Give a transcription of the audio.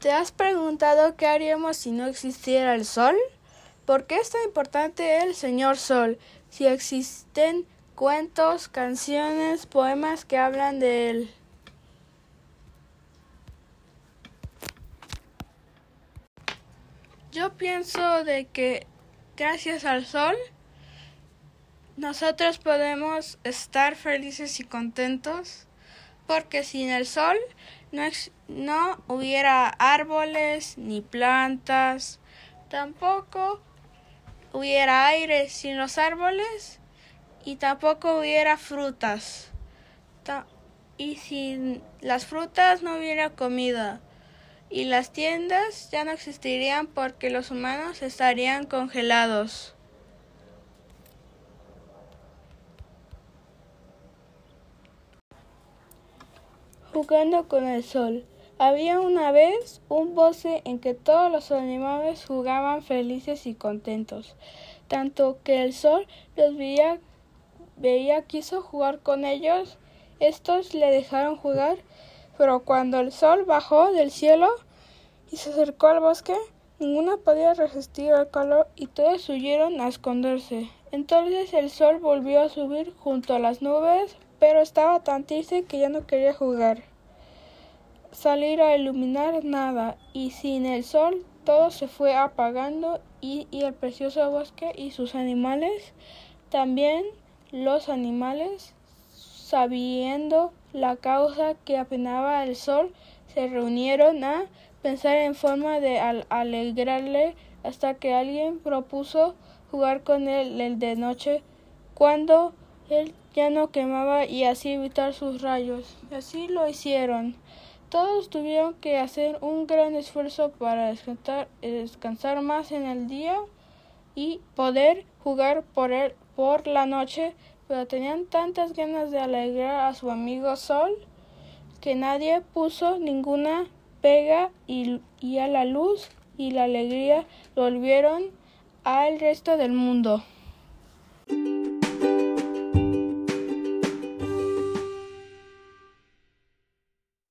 ¿Te has preguntado qué haríamos si no existiera el sol? ¿Por qué es tan importante el Señor Sol? Si existen cuentos, canciones, poemas que hablan de él. Yo pienso de que gracias al sol nosotros podemos estar felices y contentos porque sin el sol no, no hubiera árboles ni plantas, tampoco hubiera aire sin los árboles y tampoco hubiera frutas. y sin las frutas no hubiera comida y las tiendas ya no existirían porque los humanos estarían congelados. Jugando con el sol. Había una vez un bosque en que todos los animales jugaban felices y contentos, tanto que el sol los veía, veía quiso jugar con ellos, estos le dejaron jugar pero cuando el sol bajó del cielo y se acercó al bosque, ninguno podía resistir el calor y todos huyeron a esconderse. Entonces el sol volvió a subir junto a las nubes, pero estaba tan triste que ya no quería jugar. Salir a iluminar nada, y sin el sol todo se fue apagando y, y el precioso bosque y sus animales, también los animales, sabiendo la causa que apenaba el sol, se reunieron a pensar en forma de alegrarle hasta que alguien propuso jugar con él el de noche cuando él ya no quemaba y así evitar sus rayos. Así lo hicieron. Todos tuvieron que hacer un gran esfuerzo para descansar, descansar más en el día y poder jugar por él por la noche pero tenían tantas ganas de alegrar a su amigo Sol que nadie puso ninguna pega y, y a la luz y la alegría volvieron al resto del mundo.